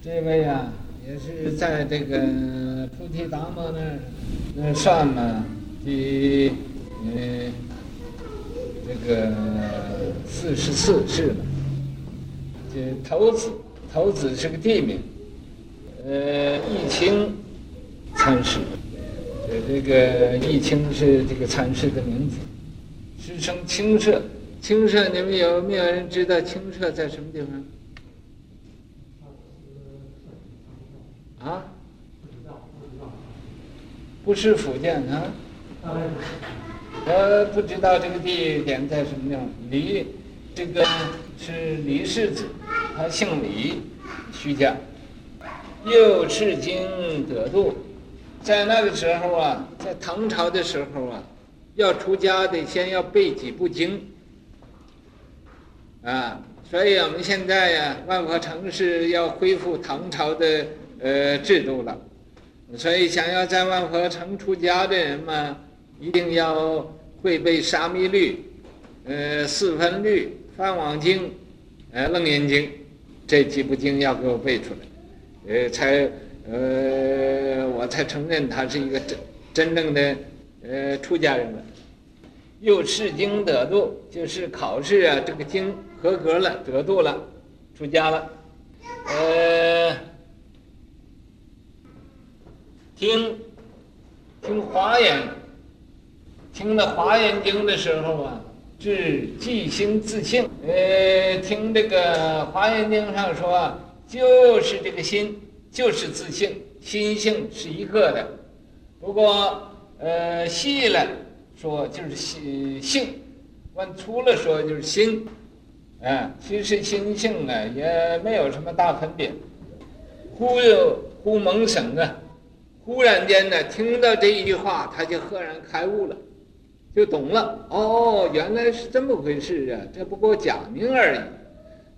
这位啊，也是在这个菩提达摩那儿那算了第呃这个四十四世了。这头子头子是个地名，呃，义清禅师，这这个义清是这个禅师的名字，师称清舍。清舍，你们有没有人知道清舍在什么地方？不是福建啊？我不知道这个地点在什么地方。李，这个是李世子，他姓李，徐家。又赤经得度，在那个时候啊，在唐朝的时候啊，要出家得先要背几部经。啊，所以我们现在呀、万佛城市要恢复唐朝的呃制度了，所以想要在万佛城出家的人嘛，一定要会背沙弥律、呃四分律、梵网经、呃楞严经这几部经要给我背出来，呃才呃我才承认他是一个真真正的呃出家人了。又试经得度，就是考试啊，这个经合格了，得度了，出家了。呃，听听华严，听了华严经的时候啊，是即心自性。呃，听这个华严经上说，就是这个心，就是自性，心性是一个的。不过，呃，细了。说就是心性，往粗了说就是心，啊，其实心性啊也没有什么大分别。忽悠忽蒙省啊，忽然间呢听到这一句话，他就赫然开悟了，就懂了。哦，原来是这么回事啊！这不过假名而已，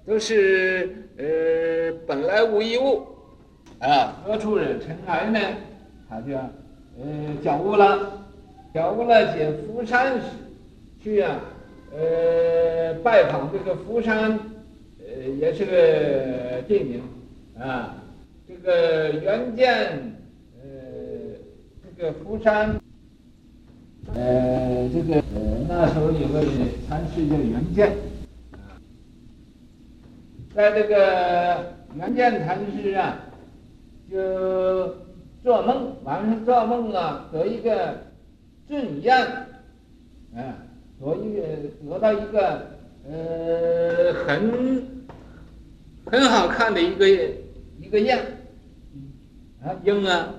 都是呃本来无一物，啊，何处惹尘埃呢？他就呃觉悟了。了悟了，解福山去啊，呃，拜访这个福山，呃，也是个地名啊。这个原见，呃，这个福山，呃，这个呃那时候有个禅师叫原见，啊，在这个原见禅师啊，就做梦，晚上做梦啊，得一个。俊样，啊，得一个得到一个呃很很好看的一个一个样，啊鹰啊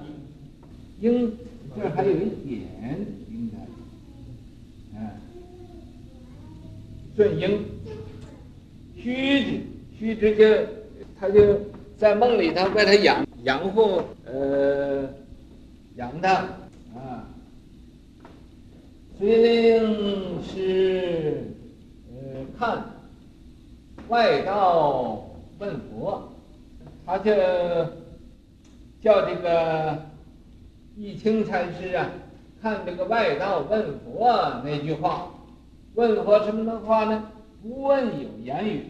鹰，这还有一点应该，啊，顺鹰，须知须知就他就在梦里头为他养养护呃养他。经是呃看外道问佛，他就叫这个一清禅师啊，看这个外道问佛那句话，问佛什么的话呢？不问有言语，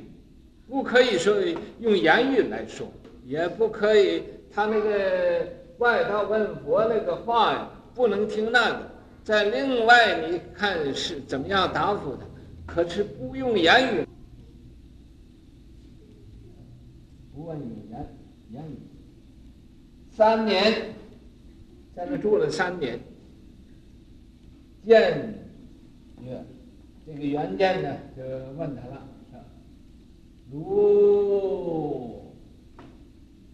不可以说用言语来说，也不可以他那个外道问佛那个话呀，不能听那个。在另外，你看是怎么样答复的？可是不用言语，不问语言言语。三年，在那住了三年。见，这个原件呢，就问他了：如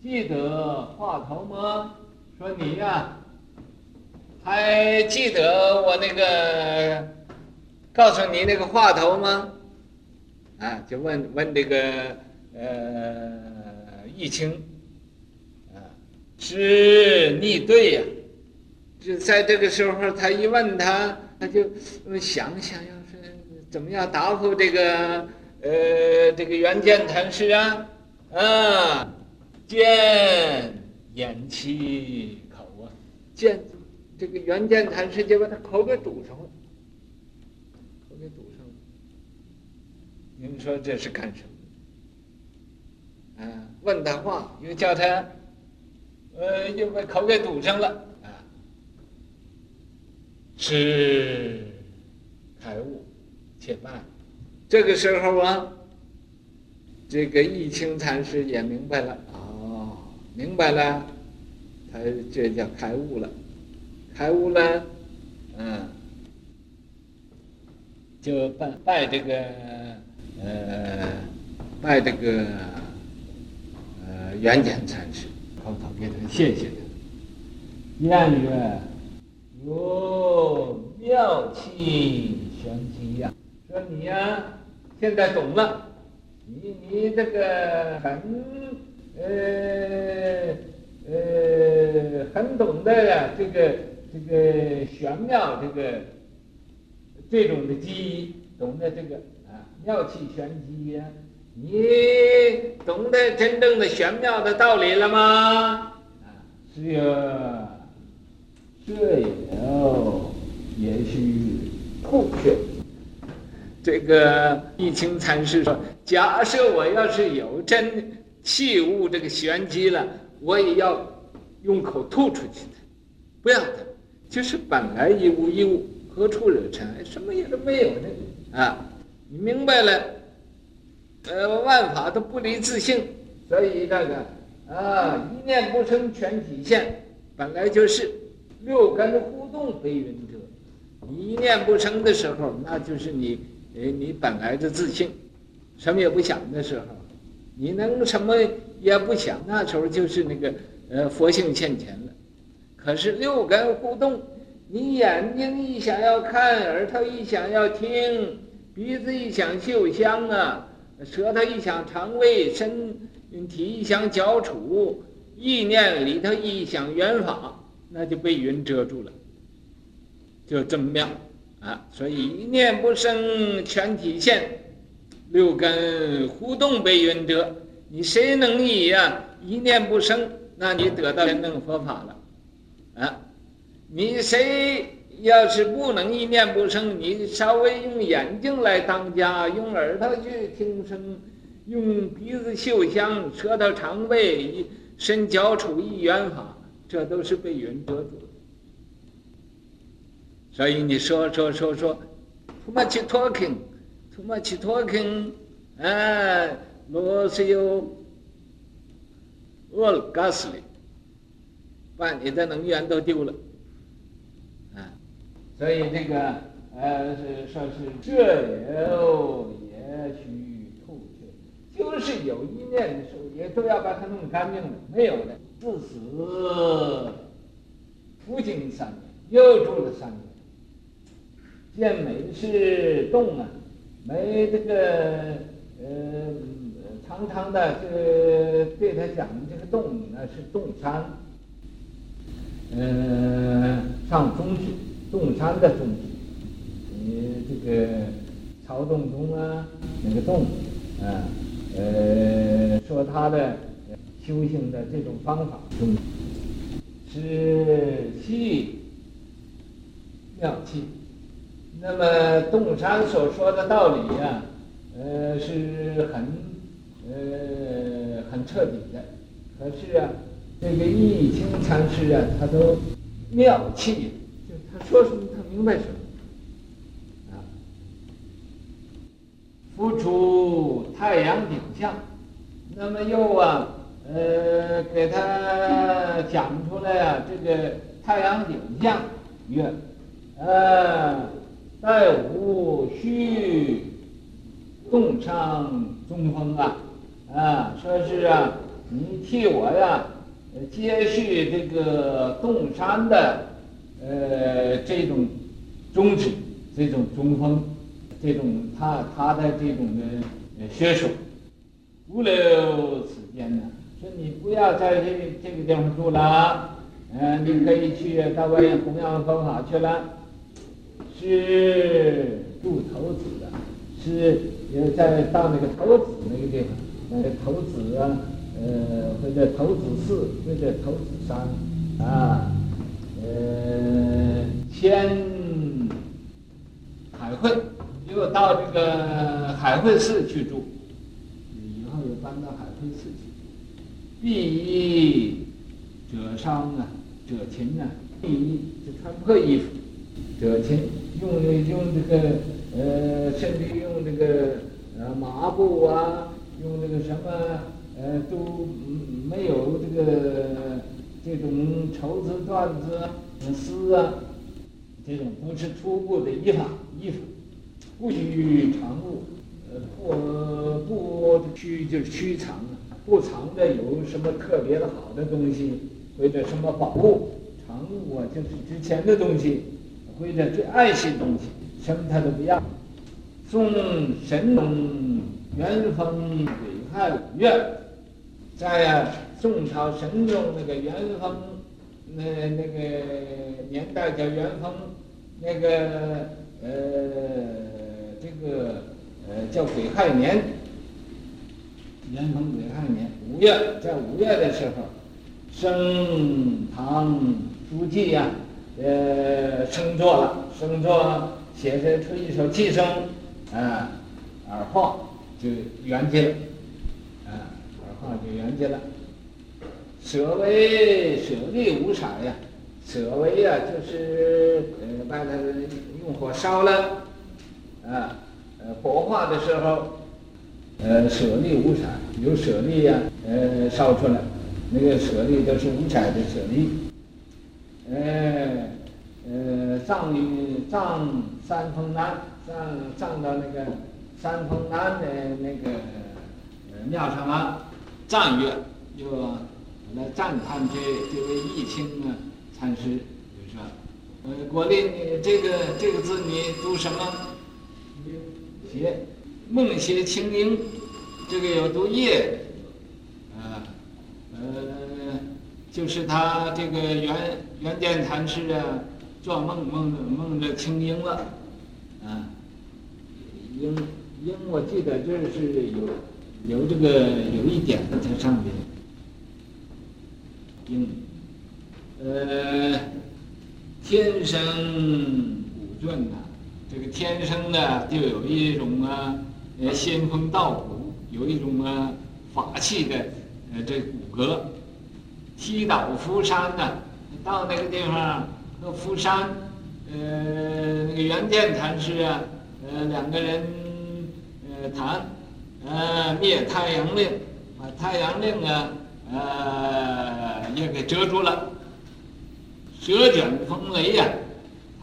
记得话头吗？说你呀、还记得我那个告诉你那个话头吗？啊，就问问这个呃义清，啊，是逆对呀。就在这个时候，他一问他，他就想想要是怎么样答复这个呃这个袁建禅师啊啊，见咽其口啊，见。这个袁建禅师就把他口给堵上了，口给堵上了。您说这是干什么？啊，问他话，又叫他，呃，又把口给堵上了，是开悟，且慢。这个时候啊，这个义清禅师也明白了，哦，明白了，他这叫开悟了，开悟了，嗯，就拜拜这个，呃，拜这个。呃圆简禅师，口头给他谢谢他。谚曰：“哦妙气玄机呀！说你呀、现在懂了，你你这个很呃呃很懂得呀，这个这个玄妙这个这种的机，懂得这个啊妙气玄机呀。”你懂得真正的玄妙的道理了吗？啊，是呀，这有也许吐血。这个义清禅师说：“假设我要是有真器物这个玄机了，我也要用口吐出去的，不要的，就是本来一无一物，何处惹尘埃？什么也都没有呢啊！你明白了？”呃，万法都不离自性，所以这个啊，一念不生全体现，本来就是六根互动非云者。一念不生的时候，那就是你，呃，你本来的自性，什么也不想的时候，你能什么也不想，那时候就是那个呃佛性现前了。可是六根互动，你眼睛一想要看，耳朵一想要听，鼻子一想嗅香啊。舌头一想尝味，身体一想脚触，意念里头一想缘法，那就被云遮住了，就这么妙啊！所以一念不生全体现，六根互动被云遮。你谁能以呀一念不生，那你得到真正佛法了啊！你谁？要是不能一念不生，你稍微用眼睛来当家，用耳朵去听声，用鼻子嗅香，舌头尝味，身脚处意缘法，这都是被云遮住的。所以你说说说说，too much talking，too much talking，啊，罗是有，all g a s l y 把你的能源都丢了。所以这个呃是说是这有也许，就是有一念的时候，也都要把它弄干净了，没有的，自此复经三年，又住了三年。见每是洞啊，每这个呃长长的这个对他讲的这个洞呢是洞山，呃上中去。洞山的宗旨，你这个曹洞宗啊，那个洞，啊，呃，说他的修行的这种方法，是气妙气。那么洞山所说的道理呀、啊，呃，是很，呃，很彻底的。可是啊，这个易清禅师啊，他都妙气。就他说什么他明白什么，啊，复出太阳顶相，那么又啊，呃，给他讲出来啊，这个太阳顶相曰，呃，待吾续洞山中风啊，啊，说是啊，你替我呀，接续这个洞山的。呃，这种宗旨，这种中风，这种他他的这种的学说，不留此间呢。说你不要在这这个地方住了，嗯、呃，你可以去到外面弘扬佛法去了。是住头子的，是也在到那个头子那个地方，那个头子啊，呃，或者头子寺，或者头子山，啊。呃，迁海会，又到这个海会寺去住，以后又搬到海会寺去。敝衣褶裳啊，褶裙啊，避衣就穿破衣服，褶裙用用这个呃，甚至用这个呃麻布啊，用这个什么呃都没有这个这种绸子缎子丝啊，这种不是粗布的衣裳衣服，不许藏物，呃不不须就是须藏不藏的有什么特别的好的东西，或者什么宝物，藏物啊，就是值钱的东西，或者最爱惜的东西，什么他都不要。宋神宗元丰癸亥五月，在宋朝神宗那个元丰，那那个年代叫元丰，那个呃这个呃叫癸亥年。元丰癸亥年五月，在五月的时候，升堂书记呀，呃，升座了，升座写着出一首偈声，啊，而化就圆寂了，啊，而化就圆寂了。舍为舍利无色呀，舍为呀，就是呃把它用火烧了，啊，呃火化的时候。呃，舍利无色，有舍利呀，呃，烧出来，那个舍利都是五彩的舍利。呃，呃，葬于葬三峰南，葬葬到那个三峰南的那个呃庙上了，赞曰，就来赞叹这这位义清啊禅师，就说，呃，国立你这个这个字你读什么？写。梦协清音，这个有读夜，啊，呃，就是他这个圆圆寂禅师啊，做梦梦梦着清音了，啊，音音我记得这是有有这个有一点的在上面，音，呃，天生古卷呐，这个天生的就有一种啊。呃，仙风道骨有一种啊法器的呃这骨骼，踢倒伏山呢，到那个地方和伏山，呃那个圆寂禅师啊，呃两个人呃谈，呃灭太阳令，把太阳令啊呃也给遮住了，蛇卷风雷呀，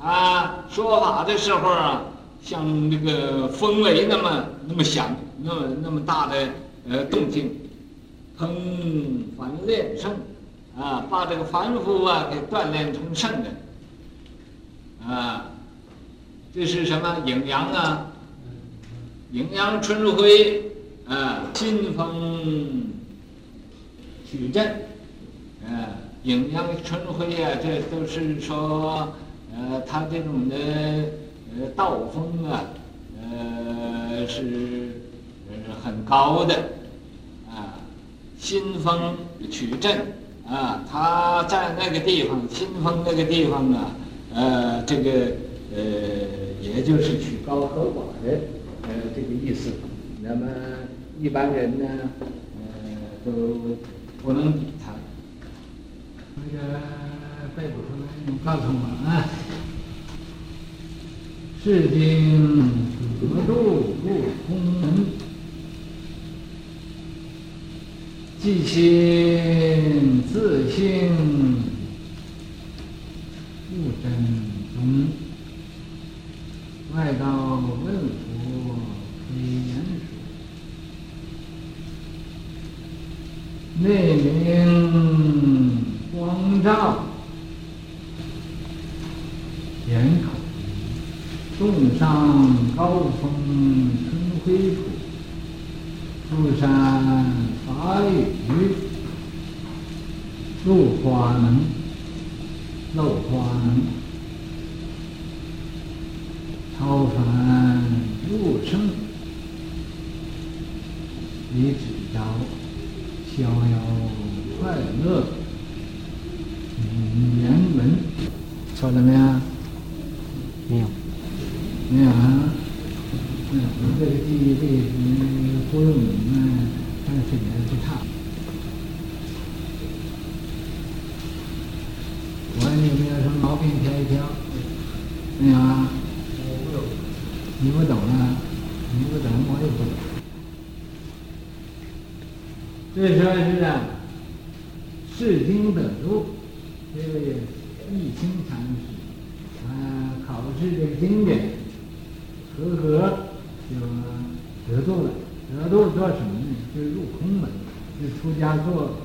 啊说法的时候啊。像那个风雷那么那么响，那么那么大的呃动静，烹凡练圣，啊，把这个凡夫啊给锻炼成圣人，啊，这是什么阴阳啊？阴阳春晖，啊，金风取阵，啊，阴阳春晖啊，这都是说，呃，他这种的。呃，道风啊，呃，是呃很高的，啊，新风取阵啊，他在那个地方，新风那个地方啊，呃，这个呃，也就是取高和寡的呃这个意思。那么一般人呢，呃，都不能比他。那个背不出来，你告诉我啊。是经得度不空门，即心自性不真宗，外道问佛非言说，内明光照严口。洞上高峰春晖处，富山法雨露花能，露花能，睡眠不差。我问你有没有什么毛病挑一挑？没有啊。我不懂。你不懂啊？你不懂，我也不懂。这时候是啊，视听等住。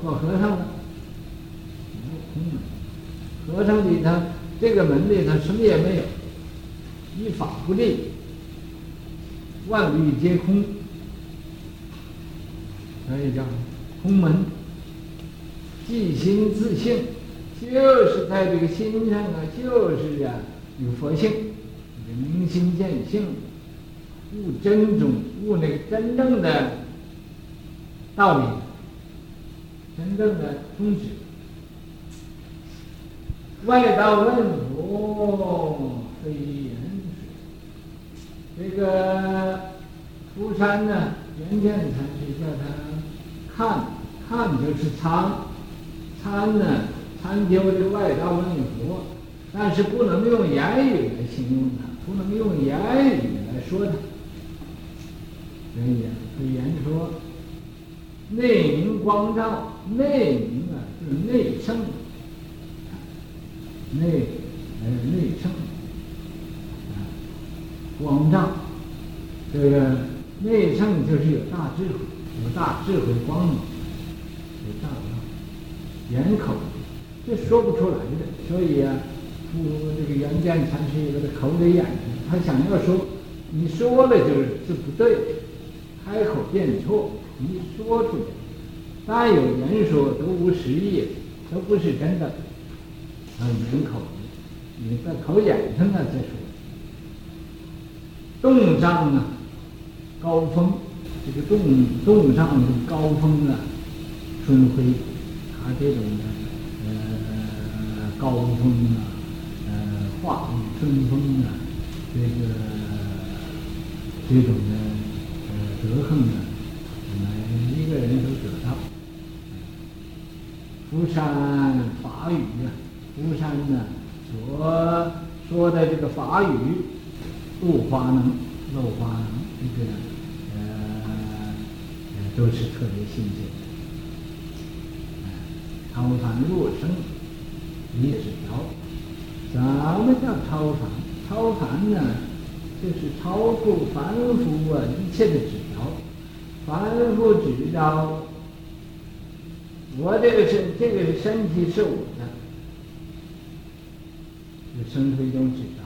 做和尚呢？没有空门，和尚里头这个门里头什么也没有，一法不立，万物皆空，所以叫空门。即心自性，就是在这个心上啊，就是啊有佛性，明心见性。悟真宗，悟那个真正的道理，真正的宗旨。外道问佛非言说，这个福山呢，圆觉禅师叫他看，看就是参，参呢参究这个外道问佛，但是不能用言语来形容他，不能用言语来说他。所以非，言说，内明光照，内明啊就是内圣，内还有内圣啊，光照，这个内圣就是有大智慧，有大智慧光明，有大道，言口，这说不出来的。所以啊，不这个圆觉禅师有个口里眼睛，他想要说，你说了就是是不对。开口便错，一说出来，但有人说都无实意，都不是真的。啊，人口，你在口眼上啊，再说。洞上啊，高峰，这个洞洞上的高峰啊，春晖，他这种的呃高峰啊，呃化雨春风啊，这个这种的呃。德行呢，每一个人都得到。福山法语啊，福山呢所说的这个法语，露华能，露华能，这个呃都是特别新鲜的。超凡若圣，你知道，什么叫超凡？超凡呢，就是超出凡夫啊一切的指标。凡夫知道，我这个身，这个身体是我的，就生出一种知道，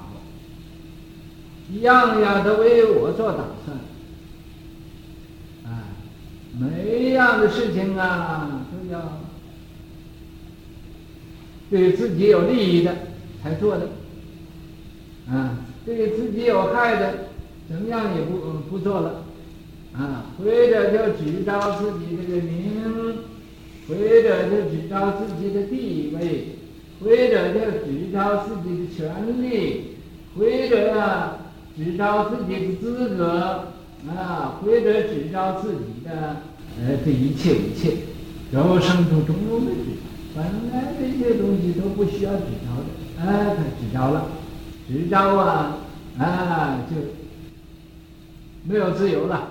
样样都为我做打算，啊，每一样的事情啊，都要对自己有利益的才做的，啊，对自己有害的，怎么样也不不做了。啊，或者就知道自己这个名，或者就知道自己的地位，或者就知道自己的权利，或者知道自己的资格，啊，或者知道自己的呃这一切一切，然后生出种种的知，本来这些东西都不需要知道的，哎，他知道了，知道啊，啊，就没有自由了。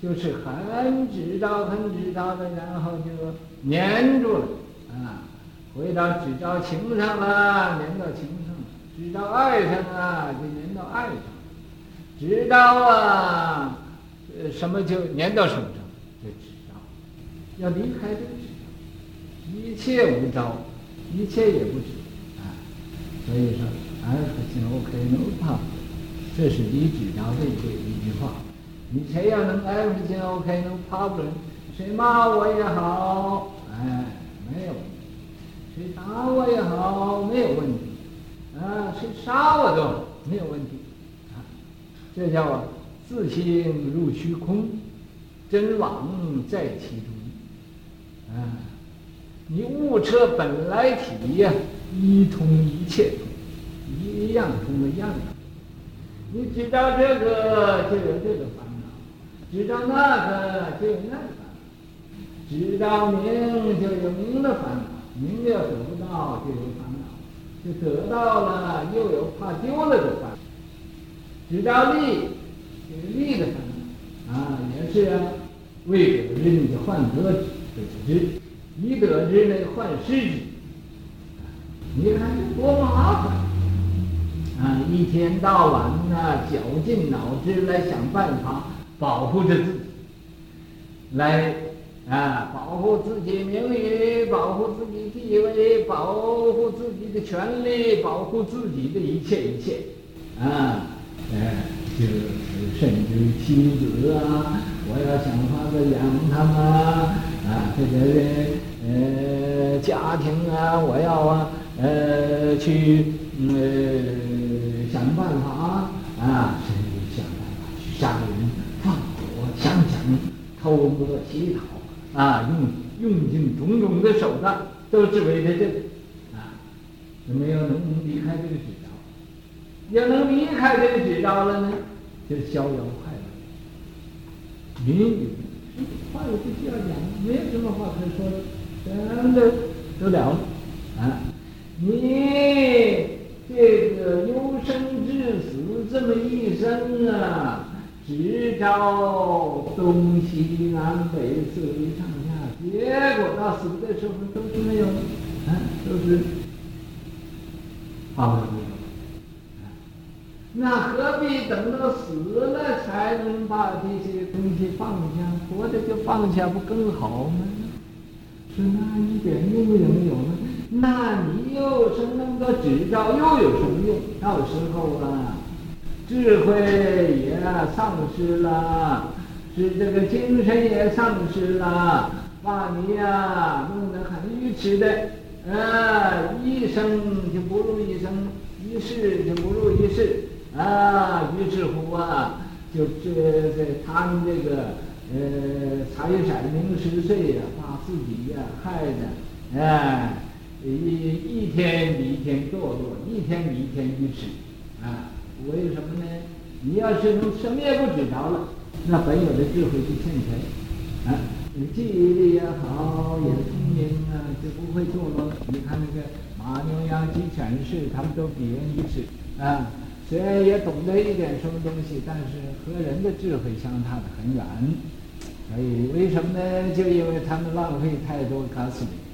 就是很知道、很知道的，然后就黏住了啊，回到知道情上了，黏到情上了；知道爱上啊，就黏到爱上；知道啊，呃，什么就黏到什么上，就知道。要离开就知道，一切无招，一切也不知啊。所以说，everything OK no problem，这是你知道的一句一句话。你谁要能 F 就 OK no problem，谁骂我也好，哎，没有；谁打我也好，没有问题；啊，谁杀我都没有问题。啊，这叫自信入虚空，真王在其中。啊，你悟彻本来体呀，一通一切，一样通的样样。你知道这个，就有这个。知道那个就有那个烦恼，知道明就有明的烦恼，明了得不到就有烦恼，就得到了，又有怕丢了的烦恼。执着利，这个利的烦恼啊，也是啊，未得之你就患得之，得之；已得之呢，患失之。你看多麻烦啊！一天到晚呢、绞尽脑汁来想办法保护着自己，来啊，保护自己名誉，保护自己地位，保护自己的权利，保护自己的一切一切啊！哎，就是甚至妻子啊，我要想法子养他们啊，这个呃家庭啊，我要啊。呃，去呃想办法啊啊，甚至想办法去杀人、放火、想想偷摸、乞讨啊，用用尽种种的手段，都是为了这个啊，有没有能离开这个执着？要能离开这个执着了呢，就逍遥快乐。云雨，话也不需要讲，没有什么话可以说的，全都都了了啊。你这个由生至死这么一生啊，只找东西南北四维上下，结果到死的时候都是没有，啊，都是放不了。那何必等到死了才能把这些东西放下？活着就放下不更好吗？是那一点用也没有呢？那你又生那么多执照，又有什么用？到时候啊，智慧也丧失了，是这个精神也丧失了，把你呀、弄得很愚痴的，啊，一生就不如一生，一世就不如一世，啊，于是乎啊，就这这他们这个呃财产名食睡呀，把自己呀、害的，哎。一一天比一天堕落，一天比一天愚痴，啊，为什么呢？你要是能什么也不执着了，那本有的智慧就现前，啊，你记忆力也好，也聪明啊，就不会堕落。你看那个马牛羊鸡犬士，他们都比人愚痴，啊，虽然也懂得一点什么东西，但是和人的智慧相差的很远。所以为什么呢？就因为他们浪费太多卡路里。